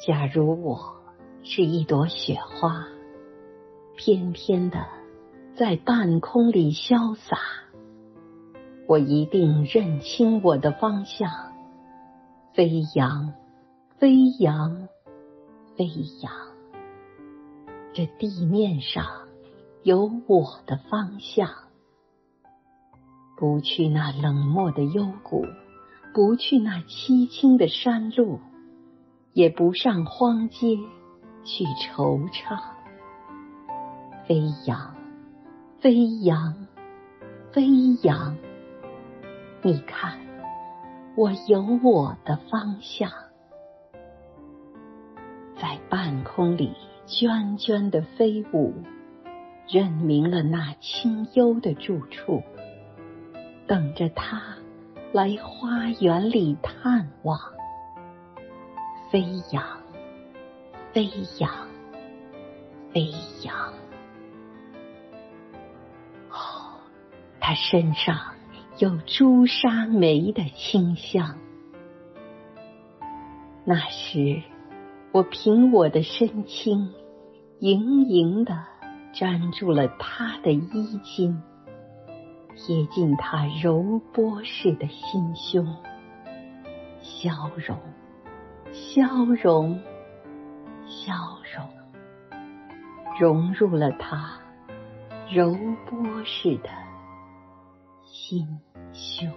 假如我是一朵雪花，翩翩的在半空里潇洒，我一定认清我的方向，飞扬，飞扬，飞扬。这地面上有我的方向，不去那冷漠的幽谷，不去那凄清的山路。也不上荒街去惆怅，飞扬，飞扬，飞扬。你看，我有我的方向，在半空里涓涓的飞舞，认明了那清幽的住处，等着他来花园里探望。飞扬，飞扬，飞扬。哦，他身上有朱砂梅的清香。那时，我凭我的身轻，盈盈的粘住了他的衣襟，贴近他柔波似的心胸，消融。消融，消融，融入了他柔波似的心胸。